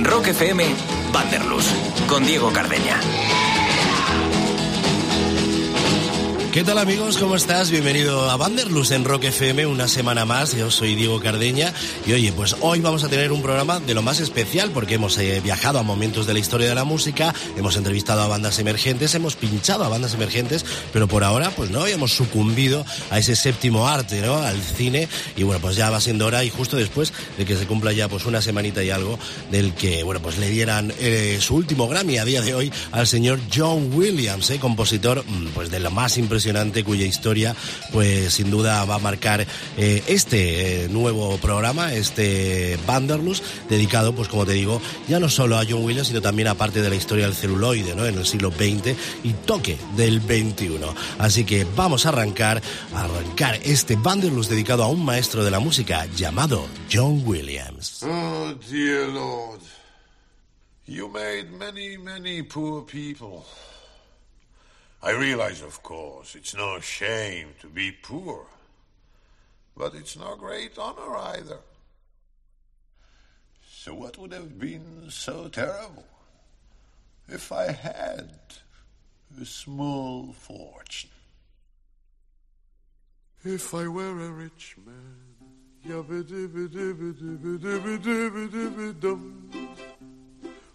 En Rock FM, Vanderlus, con Diego Cardeña. ¿Qué tal amigos? ¿Cómo estás? Bienvenido a Vanderlus en Rock FM una semana más. Yo soy Diego Cardeña y oye, pues hoy vamos a tener un programa de lo más especial porque hemos eh, viajado a momentos de la historia de la música, hemos entrevistado a bandas emergentes, hemos pinchado a bandas emergentes, pero por ahora pues no habíamos sucumbido a ese séptimo arte, ¿no? Al cine y bueno, pues ya va siendo hora y justo después de que se cumpla ya pues una semanita y algo del que bueno, pues le dieran eh, su último Grammy a día de hoy al señor John Williams, ¿eh? compositor mm, pues de lo más impresionante cuya historia pues sin duda va a marcar eh, este eh, nuevo programa, este Vanderlust, dedicado pues como te digo, ya no solo a John Williams, sino también a parte de la historia del celuloide, ¿no? En el siglo XX y toque del XXI. Así que vamos a arrancar, a arrancar este Vanderlust dedicado a un maestro de la música llamado John Williams. Oh, dear Lord. You made many, many poor people. I realize, of course, it's no shame to be poor, but it's no great honor either. So, what would have been so terrible if I had a small fortune? If I were a rich man,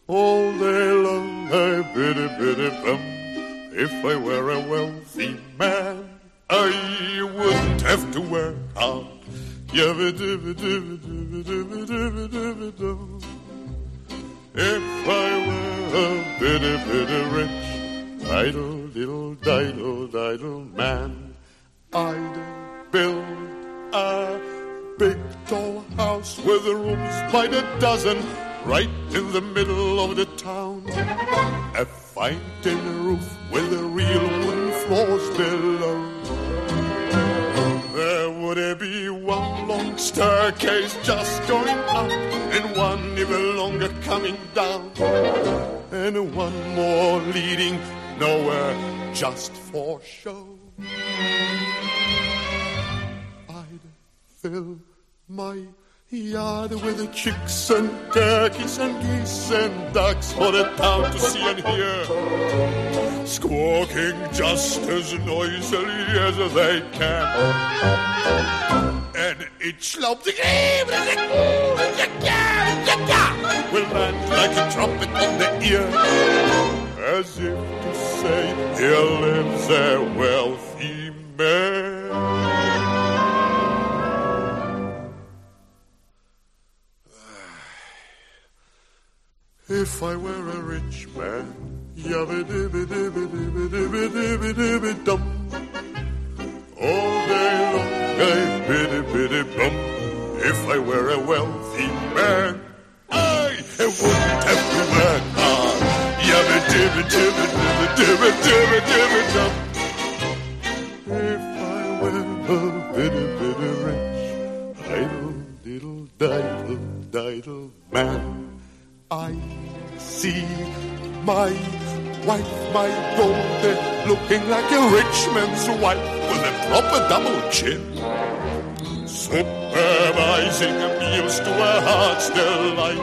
all day long I biddy biddy bum. If I were a wealthy man, I wouldn't have to work hard. If I were a bitty, bitty rich, idle, little, diddle, diddle man, I'd build a big tall house with rooms by the dozen right in the middle of the town. Fine tin roof with the real wooden floors below. There would be one long staircase just going up, and one even longer coming down, and one more leading nowhere just for show. I'd fill my Yard with the chicks and turkeys and geese and ducks for the town to see and hear. Squawking just as noisily as they can. And each lob the will land like a trumpet in the ear. As if to say, here lives a wealthy man. If I were a rich man, yabba dibba dibba dibba dibba dibba dibba dum. All day long I biddy biddy bum. If I were a wealthy man, I wouldn't have to work hard. Yabba dibba dibba dibba dibba dibba dibba dum. If I were a biddy biddy rich, idle diddle diddle diddle man. I see my wife, my daughter, looking like a rich man's wife with a proper double chin. Supervising meals to her heart's delight.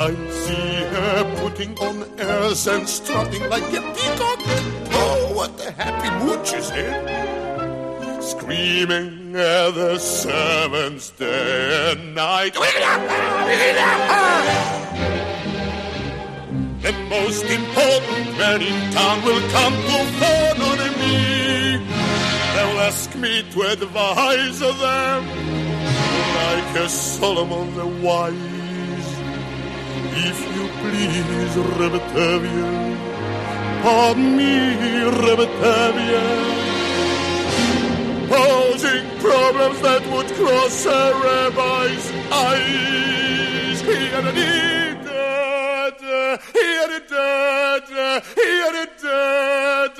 I see her putting on airs and strutting like a peacock. Oh, what a happy mood she's in. Screaming at the servants day and night. The most important man in town will come to phone on me. They'll ask me to advise them like a Solomon the wise. If you please, Rebetavia, pardon me, Rebetavia posing problems that would cross a rabbi's eyes. Here it is, here it is, here it is.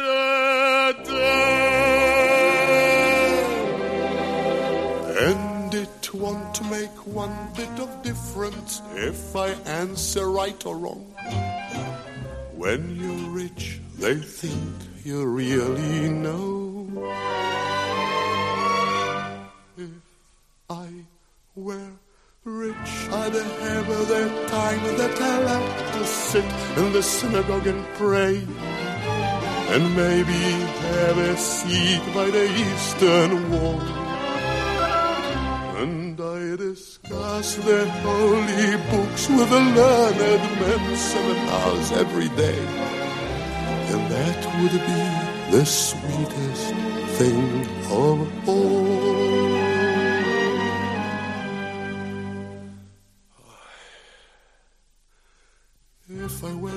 And it won't make one bit of difference if I answer right or wrong. When you're rich, they think you really know. Were Rich the have their time that I like to sit in the synagogue and pray. And maybe have a seat by the eastern wall. And I discuss the holy books with the learned men seven hours every day. And that would be the sweetest thing of all. If I were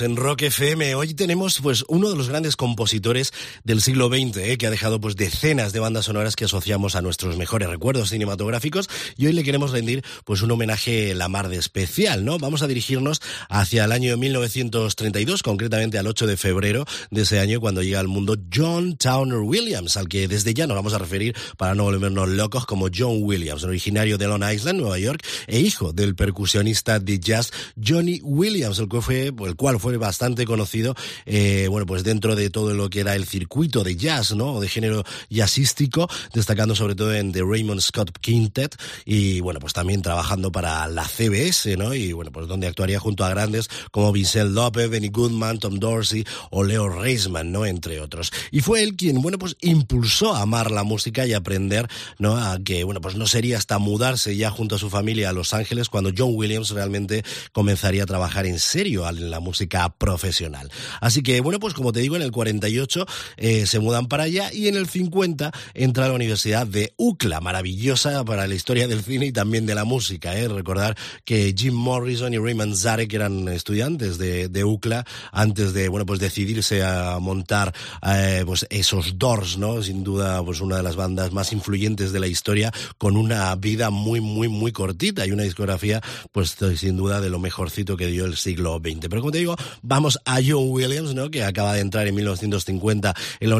En Rock FM. Hoy tenemos pues uno de los grandes compositores del siglo XX, ¿eh? que ha dejado pues decenas de bandas sonoras que asociamos a nuestros mejores recuerdos cinematográficos y hoy le queremos rendir pues un homenaje la mar de especial, ¿no? Vamos a dirigirnos hacia el año 1932, concretamente al 8 de febrero de ese año cuando llega al mundo John Towner Williams, al que desde ya nos vamos a referir para no volvernos locos como John Williams, originario de Long Island, Nueva York, e hijo del percusionista de jazz Johnny Williams, el que fue, el cual fue bastante conocido, eh, bueno, pues dentro de todo lo que era el circuito de jazz, ¿no? O de género jazzístico, destacando sobre todo en The Raymond Scott Quintet y, bueno, pues también trabajando para la CBS, ¿no? Y, bueno, pues donde actuaría junto a grandes como Vincent Lopez, Benny Goodman, Tom Dorsey o Leo Reisman, ¿no? Entre otros. Y fue él quien, bueno, pues impulsó a amar la música y aprender, ¿no? A que, bueno, pues no sería hasta mudarse ya junto a su familia a Los Ángeles cuando John Williams realmente comenzaría a trabajar en serio en la música profesional. Así que, bueno, pues como te digo, en el 48 eh, se mudan para allá y en el 50 entra a la Universidad de UCLA, maravillosa para la historia del cine y también de la música. ¿eh? Recordar que Jim Morrison y Raymond Zarek eran estudiantes de, UCLA antes de, bueno, pues decidirse a montar eh, pues esos Doors, ¿no? Sin duda, pues una de las bandas más influyentes de la historia con una vida muy, muy, muy cortita y una discografía, pues sin duda de lo mejorcito que dio el siglo XX. Pero como te digo, vamos a John Williams, ¿no? Que acaba de entrar en 1950 en la,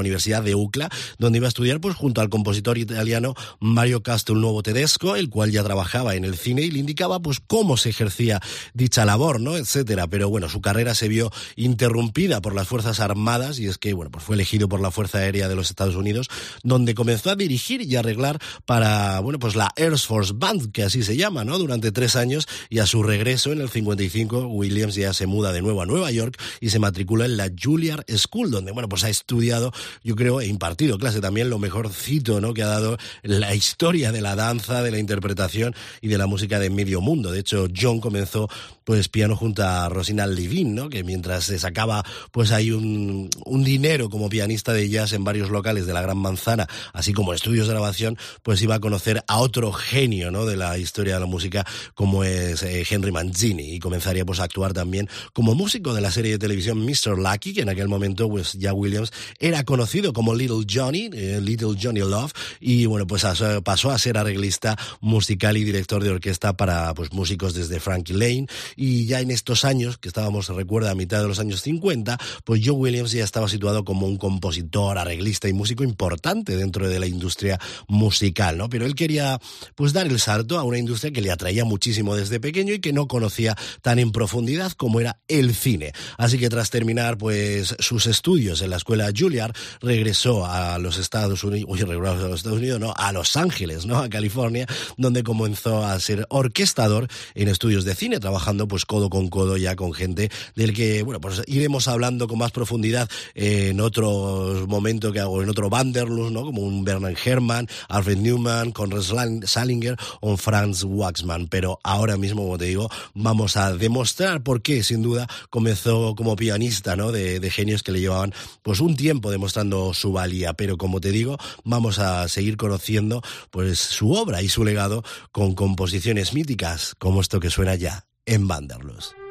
Universidad de UCLA, donde iba a estudiar, pues junto al compositor italiano Mario Castelnuovo Tedesco, el cual ya trabajaba en el cine y le indicaba, pues cómo se ejercía dicha labor, ¿no? Etcétera. Pero bueno, su carrera se vio interrumpida por las Fuerzas Armadas y es que, bueno, pues fue elegido por la Fuerza Aérea de los Estados Unidos, donde comenzó a dirigir y arreglar para, bueno, pues la Air Force Band, que así se llama, ¿no? Durante tres años y a su regreso en el 55, Williams ya se de nuevo a Nueva York y se matricula en la Juilliard School, donde, bueno, pues ha estudiado, yo creo, e impartido clase también lo mejorcito, ¿no? Que ha dado la historia de la danza, de la interpretación y de la música de medio mundo. De hecho, John comenzó, pues, piano junto a Rosina Levine, ¿no? Que mientras se sacaba, pues, ahí un, un dinero como pianista de jazz en varios locales de la Gran Manzana, así como estudios de grabación, pues iba a conocer a otro genio, ¿no? De la historia de la música, como es eh, Henry Mancini, y comenzaría, pues, a actuar también como músico de la serie de televisión Mr. Lucky, que en aquel momento pues ya Williams era conocido como Little Johnny, eh, Little Johnny Love, y bueno, pues pasó a ser arreglista musical y director de orquesta para pues músicos desde Frankie Lane, y ya en estos años, que estábamos, recuerda, a mitad de los años 50, pues Joe Williams ya estaba situado como un compositor, arreglista y músico importante dentro de la industria musical, ¿no? Pero él quería pues dar el salto a una industria que le atraía muchísimo desde pequeño y que no conocía tan en profundidad como era el cine. Así que tras terminar pues sus estudios en la escuela Juilliard, regresó a los Estados Unidos, uy, regresó a los Estados Unidos, no, a Los Ángeles, ¿no? A California, donde comenzó a ser orquestador en estudios de cine, trabajando pues codo con codo ya con gente del que, bueno, pues iremos hablando con más profundidad en otro momento que hago, en otro Vanderlust, ¿no? Como un Bernard Herrmann, Alfred Newman, Conrad Salinger o Franz Waxman. Pero ahora mismo, como te digo, vamos a demostrar por qué, sin duda, comenzó como pianista, ¿no? De, genios que le llevaban pues un tiempo demostrando su valía. Pero como te digo, vamos a seguir conociendo pues su obra y su legado con composiciones míticas como esto que suena ya en Vanderlust.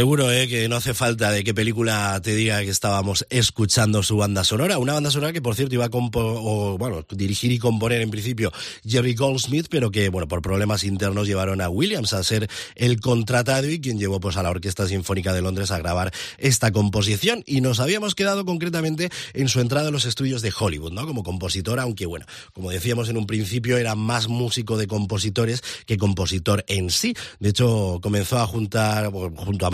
Seguro ¿eh? que no hace falta de qué película te diga que estábamos escuchando su banda sonora. Una banda sonora que, por cierto, iba a o, bueno, dirigir y componer en principio Jerry Goldsmith, pero que, bueno, por problemas internos llevaron a Williams a ser el contratado y quien llevó pues, a la Orquesta Sinfónica de Londres a grabar esta composición. Y nos habíamos quedado concretamente en su entrada a los estudios de Hollywood, ¿no? Como compositor, aunque, bueno, como decíamos en un principio, era más músico de compositores que compositor en sí. De hecho, comenzó a juntar, junto a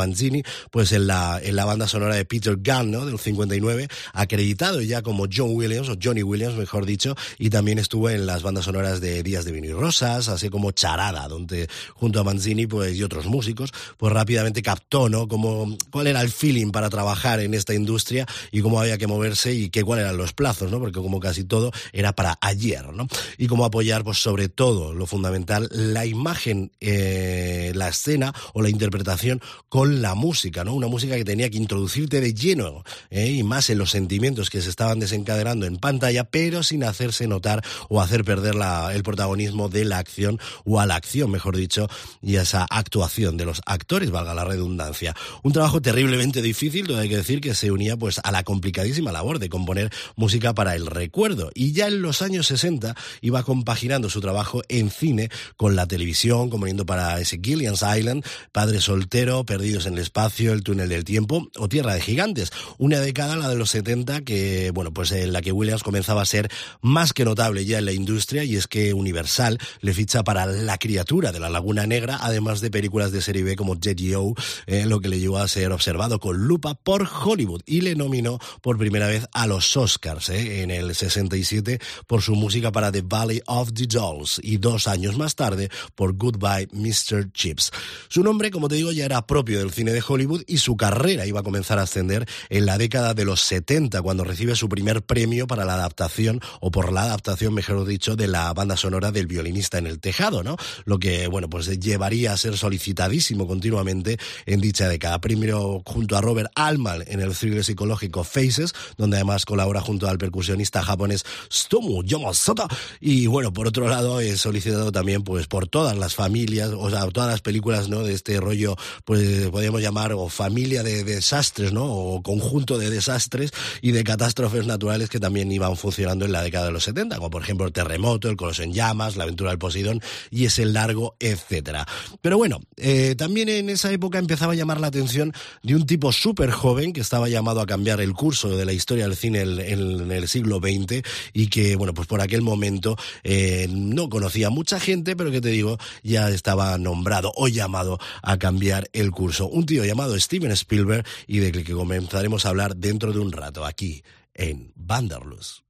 pues en la, en la banda sonora de Peter Gunn, ¿no? Del 59, acreditado ya como John Williams, o Johnny Williams, mejor dicho, y también estuvo en las bandas sonoras de Días de Vino y Rosas, así como Charada, donde junto a Manzini, pues, y otros músicos, pues rápidamente captó, ¿no? Como, cuál era el feeling para trabajar en esta industria y cómo había que moverse y qué cuáles eran los plazos, ¿no? Porque como casi todo era para ayer, ¿no? Y cómo apoyar, pues sobre todo, lo fundamental, la imagen, eh, la escena o la interpretación con la música, ¿no? Una música que tenía que introducirte de lleno ¿eh? y más en los sentimientos que se estaban desencadenando en pantalla, pero sin hacerse notar o hacer perder la, el protagonismo de la acción o a la acción, mejor dicho, y a esa actuación de los actores, valga la redundancia. Un trabajo terriblemente difícil, donde hay que decir que se unía pues a la complicadísima labor de componer música para el recuerdo. Y ya en los años 60 iba compaginando su trabajo en cine con la televisión, componiendo para ese Gillian's Island, Padre Soltero, Perdidos en el espacio, el túnel del tiempo o Tierra de Gigantes. Una década, la de los 70, que, bueno, pues en la que Williams comenzaba a ser más que notable ya en la industria y es que Universal le ficha para La criatura de la Laguna Negra, además de películas de serie B como J.G.O., eh, lo que le llevó a ser observado con lupa por Hollywood y le nominó por primera vez a los Oscars eh, en el 67 por su música para The Valley of the Dolls y dos años más tarde por Goodbye Mr. Chips. Su nombre, como te digo, ya era propio del cine de Hollywood y su carrera iba a comenzar a ascender en la década de los 70 cuando recibe su primer premio para la adaptación o por la adaptación, mejor dicho, de la banda sonora del violinista en el tejado, ¿no? Lo que, bueno, pues llevaría a ser solicitadísimo continuamente en dicha década. Primero junto a Robert Altman en el thriller psicológico Faces, donde además colabora junto al percusionista japonés Stomu Yamashita y bueno, por otro lado es solicitado también pues por todas las familias, o sea, todas las películas, ¿no? De este rollo, pues podemos llamar o familia de desastres, ¿no? O conjunto de desastres y de catástrofes naturales que también iban funcionando en la década de los 70, como por ejemplo el terremoto, el coloso en llamas, la aventura del Poseidón y ese largo, etcétera. Pero bueno, eh, también en esa época empezaba a llamar la atención de un tipo súper joven que estaba llamado a cambiar el curso de la historia del cine en, el siglo XX y que, bueno, pues por aquel momento eh, no conocía mucha gente, pero que te digo, ya estaba nombrado o llamado a cambiar el curso. Un tío llamado Steven Spielberg y de que comenzaremos a hablar dentro de un rato aquí en Vanderlust.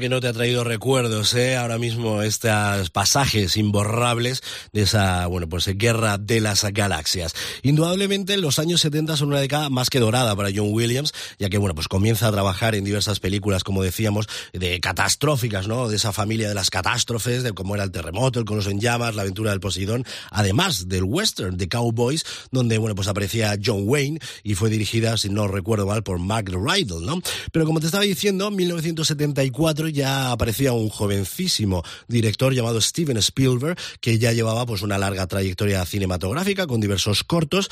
que no te ha traído recuerdos, ¿eh? Ahora mismo estos pasajes imborrables de esa, bueno, pues guerra de las galaxias. Indudablemente los años 70 son una década más que dorada para John Williams, ya que, bueno, pues comienza a trabajar en diversas películas, como decíamos, de catastróficas, ¿no? De esa familia de las catástrofes, de cómo era el terremoto, el conoso en llamas, la aventura del Poseidón, además del western de Cowboys, donde, bueno, pues aparecía John Wayne y fue dirigida, si no recuerdo mal, por Mark Rydell, ¿no? Pero como te estaba diciendo, 1974 ya aparecía un jovencísimo director llamado Steven Spielberg, que ya llevaba pues una larga trayectoria cinematográfica con diversos cortos,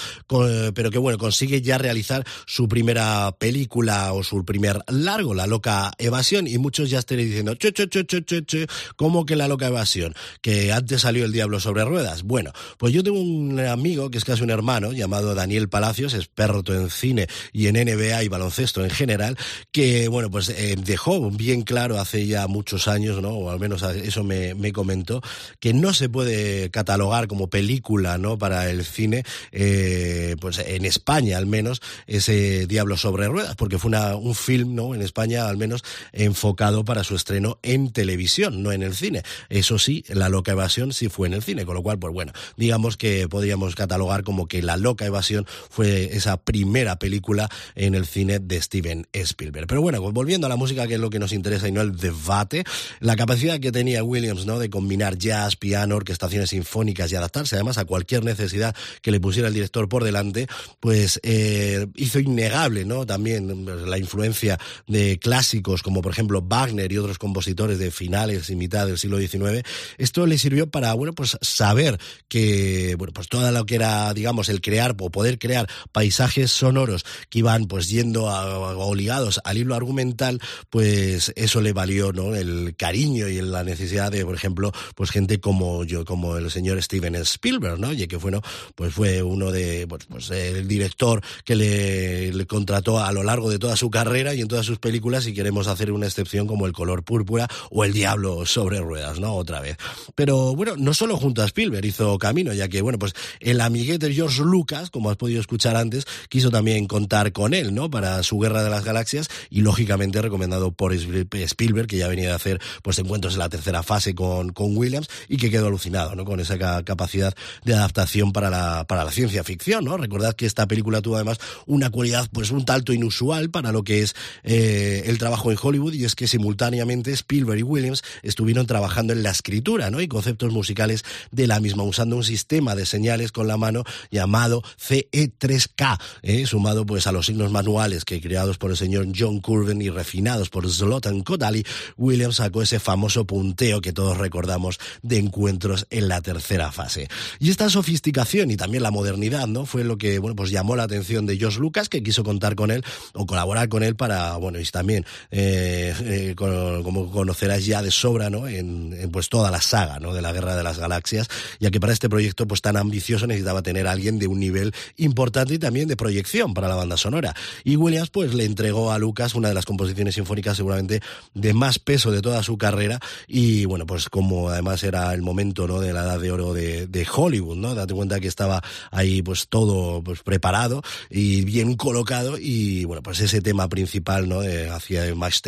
pero que bueno, consigue ya realizar su primera película o su primer largo, La loca evasión, y muchos ya estaréis diciendo, che, che, che, che, ¿cómo que La loca evasión? Que antes salió El diablo sobre ruedas. Bueno, pues yo tengo un amigo que es casi un hermano llamado Daniel Palacios, experto en cine y en NBA y baloncesto en general, que bueno, pues eh, dejó bien claro hace ya muchos años, ¿no? O al menos eso me, comentó, que no se puede catalogar como película, ¿no? Para el cine, eh, pues en España al menos, ese Diablo sobre Ruedas, porque fue una, un film, ¿no? En España al menos enfocado para su estreno en televisión, no en el cine. Eso sí, La Loca Evasión sí fue en el cine, con lo cual, pues bueno, digamos que podríamos catalogar como que La Loca Evasión fue esa primera película en el cine de Steven Spielberg. Pero bueno, volviendo a la música, que es lo que nos interesa y no el debate, la capacidad que tenía Williams, ¿no? De combinar jazz, piano, orquestaciones sinfónicas y adaptarse además a cualquier necesidad que le pusiera el director por delante, pues eh, hizo innegable, ¿no? También la influencia de clásicos como por ejemplo Wagner y otros compositores de finales y mitad del siglo XIX. Esto le sirvió para, bueno, pues saber que, bueno, pues todo lo que era, digamos, el crear o poder crear paisajes sonoros que iban pues yendo a, o ligados al hilo argumental, pues eso le valió, ¿no? El cariño y la necesidad de, por ejemplo, pues gente como yo, como el señor Steven Spielberg, ¿no? Y que fue, pues fue uno de, pues, pues el director que le, le, contrató a lo largo de toda su carrera y en todas sus películas, y queremos hacer una excepción como El color púrpura o El diablo sobre ruedas, ¿no? Otra vez. Pero bueno, no solo junto a Spielberg hizo camino, ya que, bueno, pues el amiguete George Lucas, como has podido escuchar antes, quiso también contar con él, ¿no? Para su Guerra de las Galaxias y lógicamente recomendado por Spielberg, que ya venía de hacer pues encuentros en la tercera fase con, con Williams y que quedó alucinado, ¿no? Con esa capacidad de adaptación para la, para la ciencia ficción, ¿no? Recordad que esta película tuvo además una cualidad pues un tanto inusual para lo que es eh, el trabajo en Hollywood y es que simultáneamente Spielberg y Williams estuvieron trabajando en la escritura, ¿no? Y conceptos musicales de la misma, usando un sistema de señales con la mano llamado CE3K, ¿eh? sumado pues a los signos manuales que creados por el señor John Curven y refinados por Zlatan Kodali, Williams sacó ese famoso punteo que todos recordamos de encuentros en la tercera fase. Y esta sofisticación y también la modernidad, ¿no? Fue lo que, bueno, pues llamó la atención de George Lucas, que quiso contar con él o colaborar con él para, bueno, y también, eh, eh, como conocerás ya de sobra, ¿no? En, pues toda la saga, ¿no? De la Guerra de las Galaxias, ya que para este proyecto pues tan ambicioso necesitaba tener a alguien de un nivel importante y también de proyección para la banda sonora. Y Williams pues le entregó a Lucas una de las composiciones sinfónicas seguramente de más peso de toda su carrera y bueno, pues como además era el momento, ¿no? De la edad de oro de, de Hollywood, ¿no? Date cuenta que estaba ahí pues todo pues preparado y bien colocado y bueno, pues ese tema principal, ¿no? De, hacia Max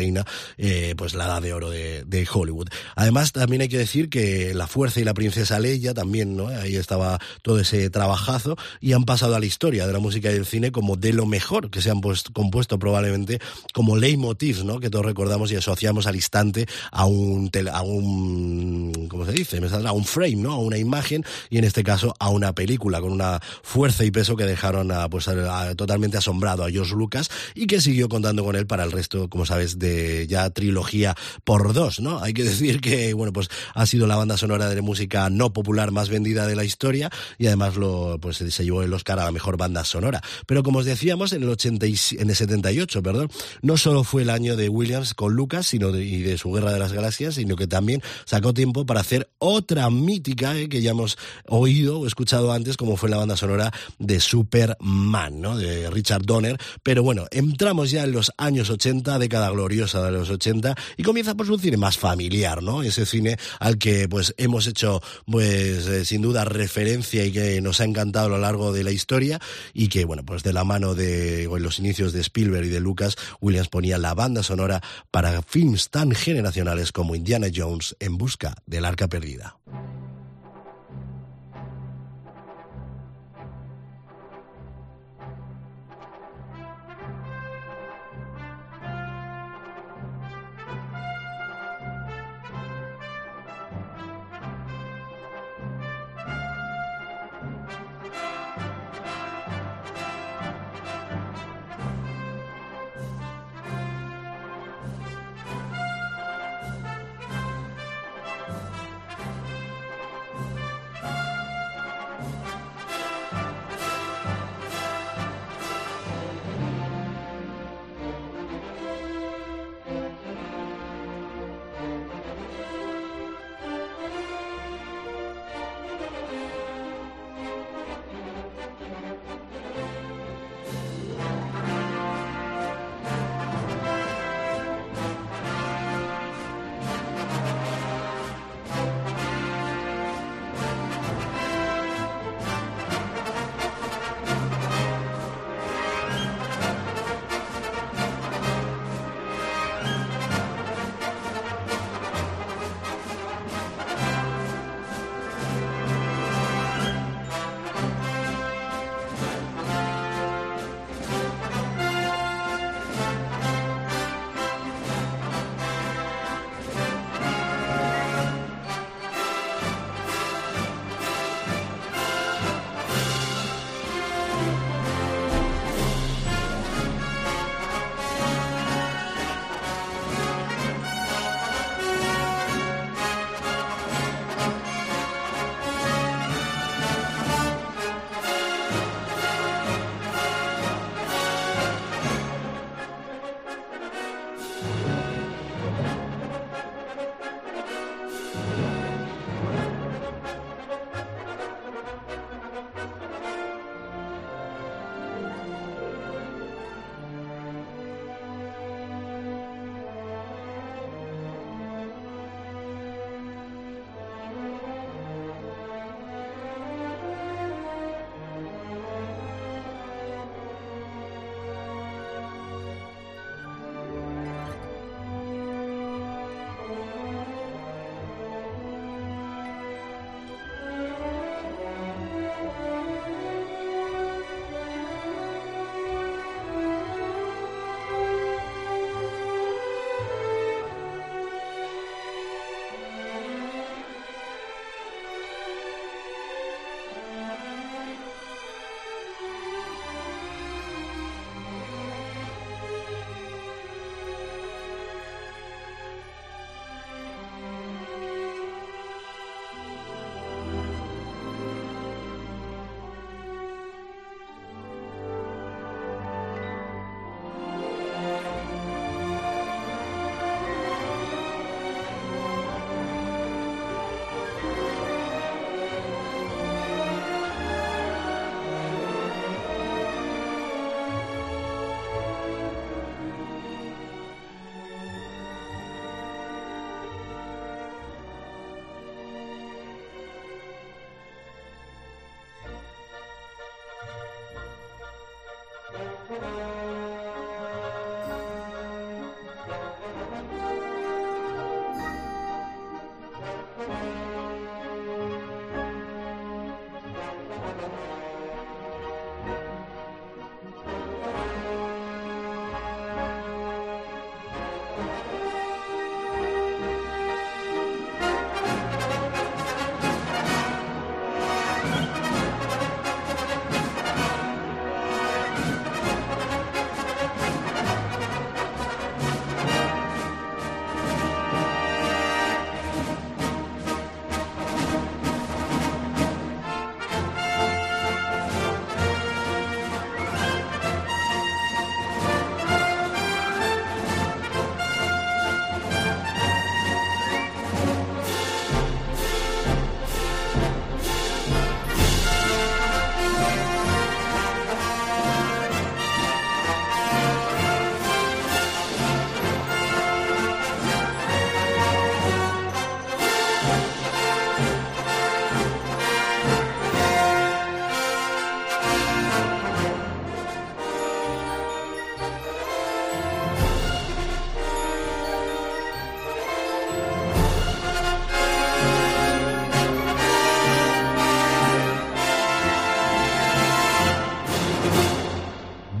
eh, pues la edad de oro de, de, Hollywood. Además también hay que decir que La Fuerza y la Princesa Leia también, ¿no? Ahí estaba todo ese trabajazo y han pasado a la historia de la música y del cine como de lo mejor que se han pues, compuesto probablemente como leitmotiv, ¿no? Que todos recordamos y asociamos al instante a un, a un ¿cómo se dice? A un frame, ¿no? A una imagen y en este caso a una película con una fuerza y peso que dejaron a, pues, totalmente asombrado a George Lucas y que siguió contando con él para el resto, como sabes, de ya trilogía por dos, ¿no? Hay que decir que, bueno, pues ha sido la banda sonora de música no popular más vendida de la historia y además lo, pues se llevó el Oscar a la mejor banda sonora. Pero como os decíamos, en el, 80 en el 78, perdón, no solo fue el año de Williams con Lucas y de su Guerra de las Galaxias, sino que también sacó tiempo para hacer otra mítica eh, que ya hemos oído o escuchado antes, como fue la banda sonora de Superman, ¿no? De Richard Donner. Pero bueno, entramos ya en los años 80, década gloriosa de los 80, y comienza pues un cine más familiar, ¿no? Ese cine al que pues hemos hecho pues eh, sin duda referencia y que nos ha encantado a lo largo de la historia y que bueno, pues de la mano de en los inicios de Spielberg y de Lucas, Williams ponía la banda sonora para film themes tan generacionales como Indiana Jones en busca del arca perdida.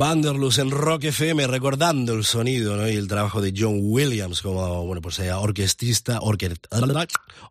Vanderlus en Rock FM, recordando el sonido y el trabajo de John Williams como bueno, pues, eh, orquestista,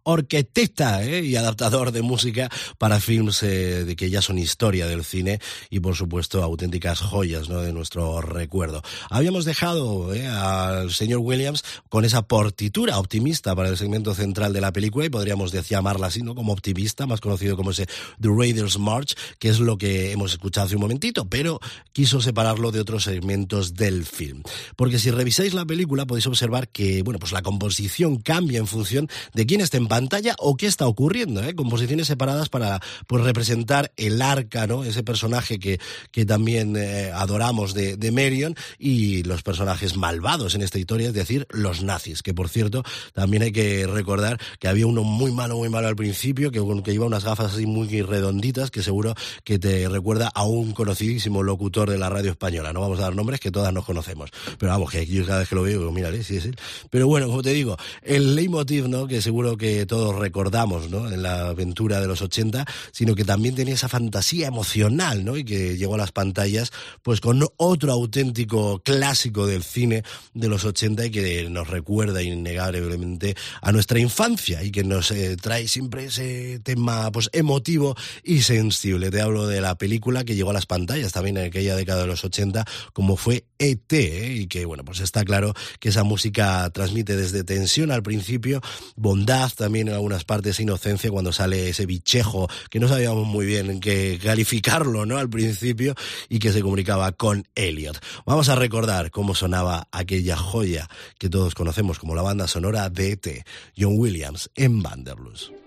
orquestista ¿eh? y adaptador de música para films eh, de que ya son historia del cine y por supuesto auténticas joyas ¿no? de nuestro recuerdo. Habíamos dejado al señor Williams con esa portitura optimista para el segmento central de la película y podríamos llamarla así, ¿no? como optimista, más conocido como ese The Raiders March, que es lo que hemos escuchado hace un momentito, pero quiso separarlo de otros segmentos del film. Porque si revisáis la película podéis observar que, bueno, pues la composición cambia en función de quién está en pantalla o qué está ocurriendo, ¿eh? Composiciones separadas para, pues, representar el arca, ¿no? Ese personaje que, que también eh, adoramos de, de Merion y los personajes malvados en esta historia, es decir, los nazis, que por cierto, también hay que recordar que había uno muy malo, muy malo al principio, que, que iba unas gafas así muy redonditas, que seguro que te recuerda a un conocidísimo locutor de la radio española. No vamos a dar nombres que todas nos conocemos. Pero vamos, que yo cada vez que lo veo, digo, sí es él. Pero bueno, como te digo, el leitmotiv, ¿no? Que seguro que todos recordamos. En la aventura de los 80, sino que también tenía esa fantasía emocional, ¿no? Y que llegó a las pantallas, pues con otro auténtico clásico del cine de los 80 y que nos recuerda innegablemente a nuestra infancia y que nos eh, trae siempre ese tema, pues emotivo y sensible. Te hablo de la película que llegó a las pantallas también en aquella década de los 80, como fue ET, ¿eh? y que, bueno, pues está claro que esa música transmite desde tensión al principio, bondad también en algunas partes, inocencia cuando sale ese bichejo que no sabíamos muy bien en qué calificarlo, ¿no? Al principio, y que se comunicaba con Elliot. Vamos a recordar cómo sonaba aquella joya que todos conocemos como la banda sonora de ET, John Williams en Vanderlust.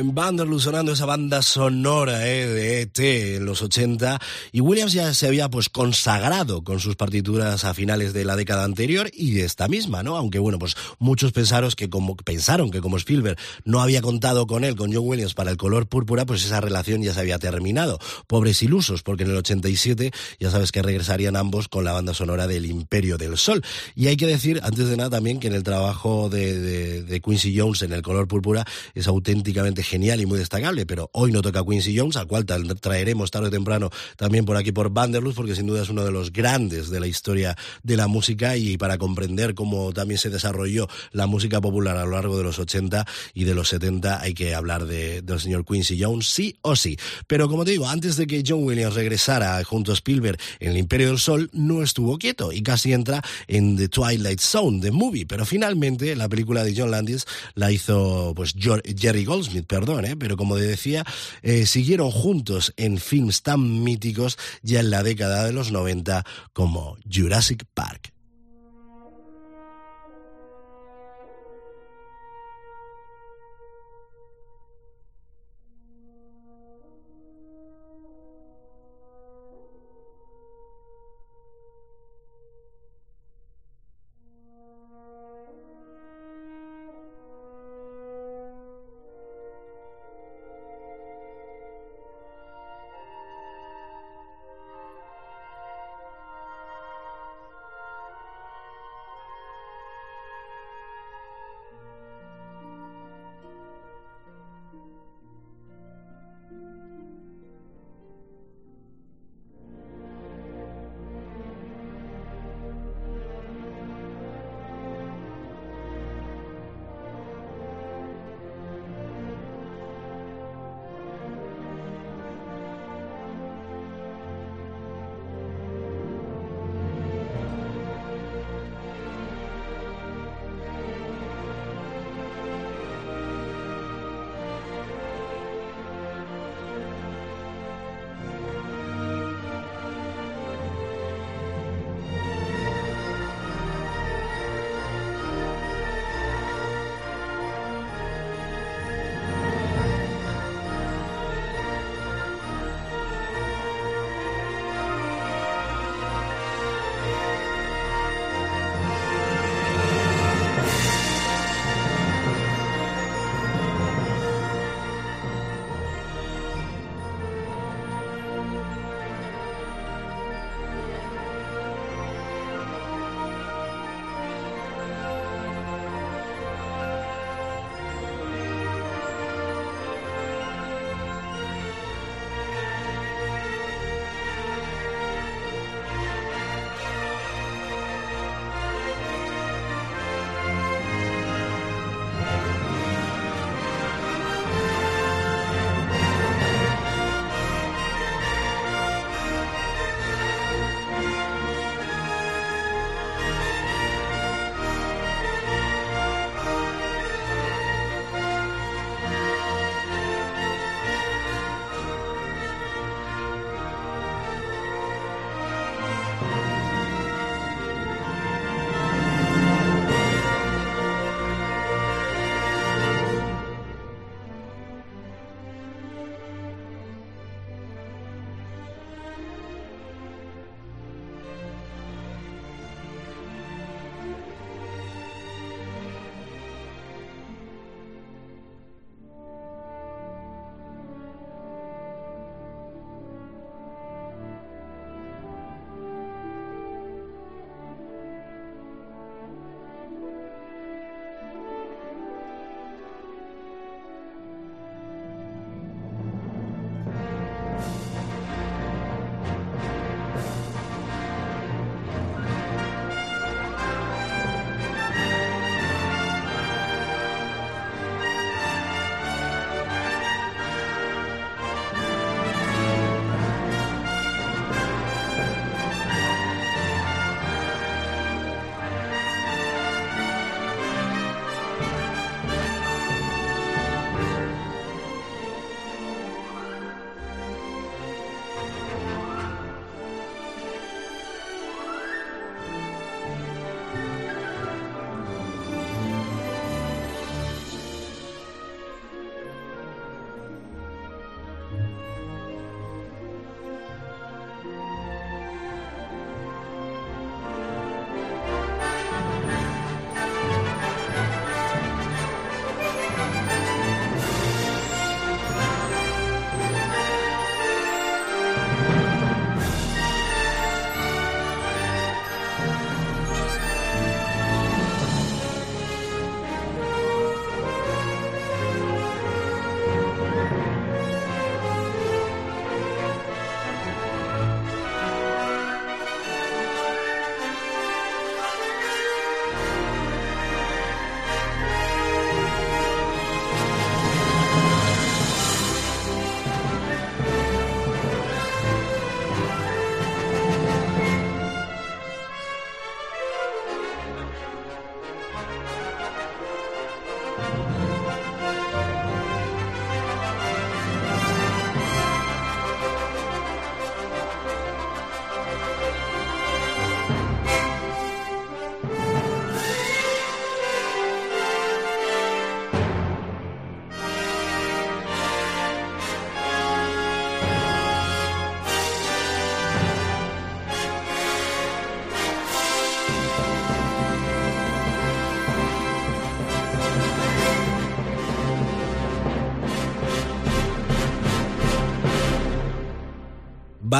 En Vanderloo sonando esa banda sonora eh, de ET en los 80 y Williams ya se había pues consagrado con sus partituras a finales de la década anterior y de esta misma, ¿no? Aunque bueno, pues muchos pensaron que como pensaron que como Spielberg no había contado con él, con John Williams para el color púrpura, pues esa relación ya se había terminado. Pobres ilusos, porque en el 87 ya sabes que regresarían ambos con la banda sonora del Imperio del Sol. Y hay que decir, antes de nada también, que en el trabajo de, de Quincy Jones en el color púrpura es auténticamente genial y muy destacable, pero hoy no toca Quincy Jones, al cual traeremos tarde o temprano también por aquí por Vanderlust, porque sin duda es uno de los grandes de la historia de la música y para comprender cómo también se desarrolló la música popular a lo largo de los 80 y de los 70 hay que hablar de, del señor Quincy Jones, sí o sí. Pero como te digo, antes de que John Williams regresara junto a Spielberg en El Imperio del Sol, no estuvo quieto y casi entra en The Twilight Zone, The Movie, pero finalmente la película de John Landis la hizo pues Jerry Goldsmith, ¿eh? pero como decía, eh, siguieron juntos en films tan míticos ya en la década de los 90 como Jurassic Park.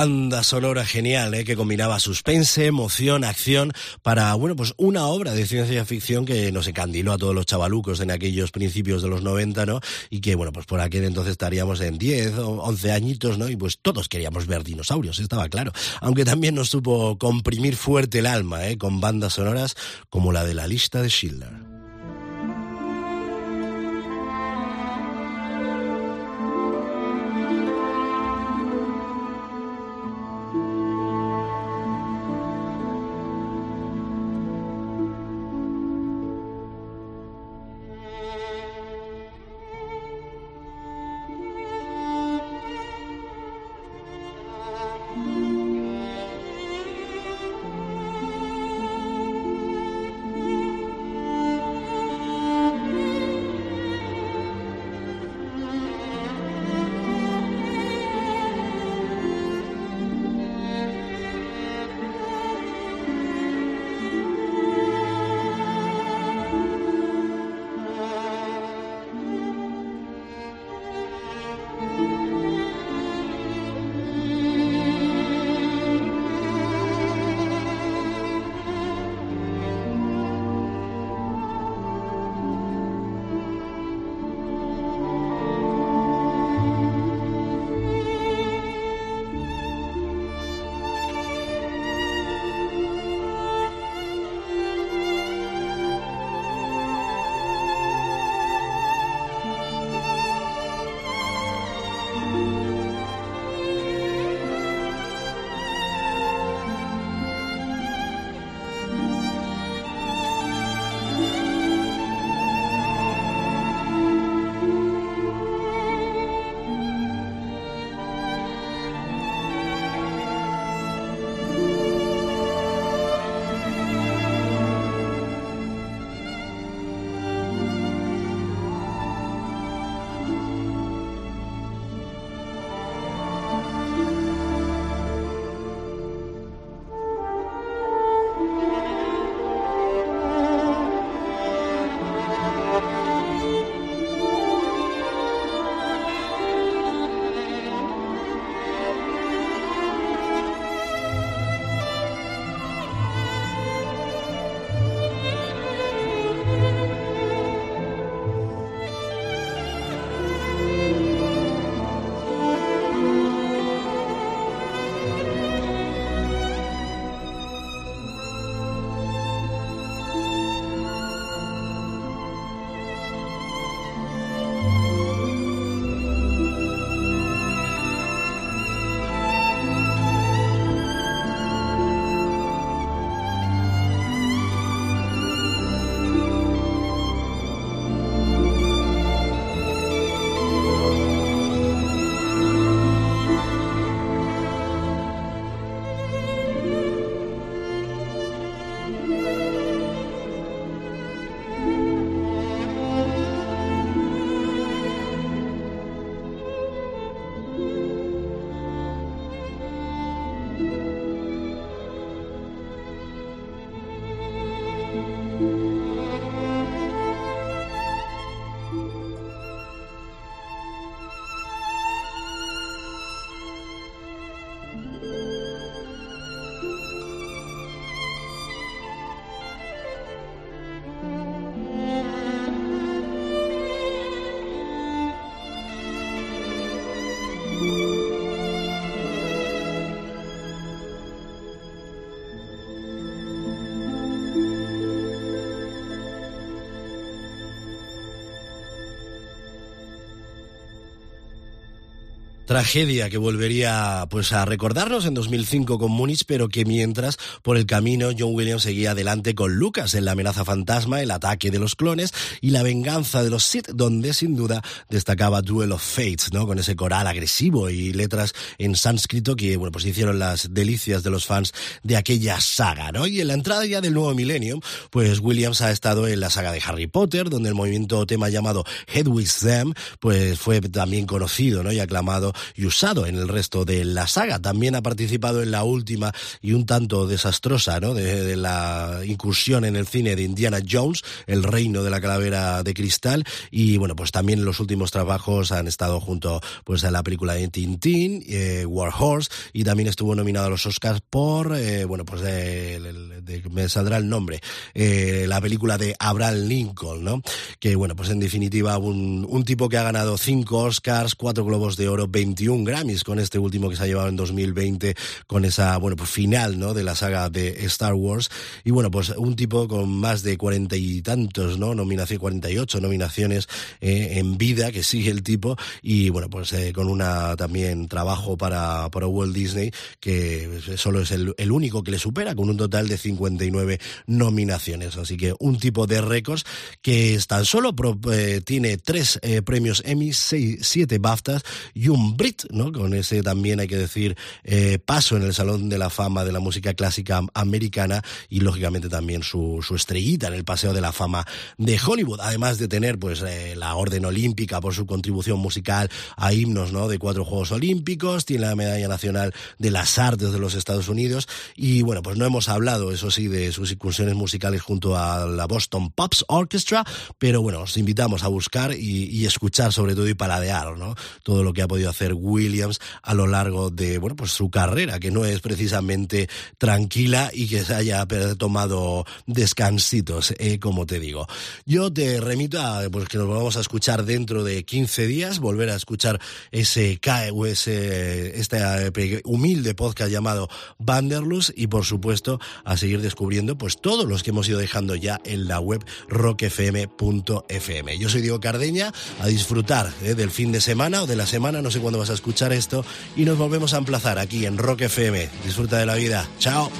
Banda sonora genial, ¿eh? que combinaba suspense, emoción, acción, para, bueno, pues una obra de ciencia ficción que nos encandiló a todos los chavalucos en aquellos principios de los 90, ¿no? Y que, bueno, pues por aquel entonces estaríamos en 10 o 11 añitos, ¿no? Y pues todos queríamos ver dinosaurios, estaba claro. Aunque también nos supo comprimir fuerte el alma, ¿eh? Con bandas sonoras como la de la lista de Schiller. Tragedia que volvería pues a recordarnos en 2005 con Múnich, pero que mientras por el camino John Williams seguía adelante con Lucas en La amenaza fantasma, el ataque de los clones y la venganza de los Sith, donde sin duda destacaba Duel of Fates, ¿no? Con ese coral agresivo y letras en sánscrito que bueno, pues hicieron las delicias de los fans de aquella saga, ¿no? Y en la entrada ya del nuevo milenio, pues Williams ha estado en la saga de Harry Potter, donde el movimiento tema llamado Head with Them, pues fue también conocido, ¿no? Y aclamado y usado en el resto de la saga. También ha participado en la última y un tanto desastrosa, ¿no? De, la incursión en el cine de Indiana Jones, El reino de la calavera de cristal, y bueno, pues también los últimos trabajos han estado junto pues a la película de Tintín, eh, War Horse, y también estuvo nominado a los Oscars por, eh, bueno, pues de, me saldrá el nombre, eh, la película de Abraham Lincoln, ¿no? Que bueno, pues en definitiva un, un tipo que ha ganado cinco Oscars, cuatro Globos de Oro, 21 Grammys con este último que se ha llevado en 2020 con esa, bueno, pues final, ¿no? De la saga de Star Wars. Y bueno, pues un tipo con más de cuarenta y tantos, ¿no? Nominación, 48 nominaciones eh, en vida que sigue el tipo. Y bueno, pues eh, con una también trabajo para, para Walt Disney que solo es el, el único que le supera con un total de 59 nominaciones. Así que un tipo de récords que tan solo eh, tiene tres premios Emmy, seis, siete BAFTAs y un Brit, ¿no? Con ese también hay que decir paso en el Salón de la Fama de la Música Clásica Americana y lógicamente también su, su estrellita en el Paseo de la Fama de Hollywood, además de tener pues eh, la Orden Olímpica por su contribución musical a himnos ¿no? de cuatro Juegos Olímpicos, tiene la Medalla Nacional de las Artes de los Estados Unidos y bueno, pues no hemos hablado, eso sí, de sus incursiones musicales junto a la Boston Pops Orchestra, pero bueno, os invitamos a buscar y, y escuchar sobre todo y paladear, ¿no? Todo lo que ha podido hacer Williams a lo largo de, bueno, pues su carrera, que no es precisamente tranquila y que se haya tomado descansitos, eh, como te digo. Yo te remito a pues, que nos vamos a escuchar dentro de 15 días, volver a escuchar ese, ese este eh, humilde podcast llamado Vanderlust y por supuesto a seguir descubriendo pues todos los que hemos ido dejando ya en la web rockfm.fm. Yo soy Diego Cardeña, a disfrutar eh, del fin de semana o de la semana, no sé cuándo a escuchar esto, y nos volvemos a emplazar aquí en Rock FM. Disfruta de la vida. Chao.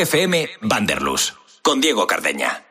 FM Vanderlus, con Diego Cardeña.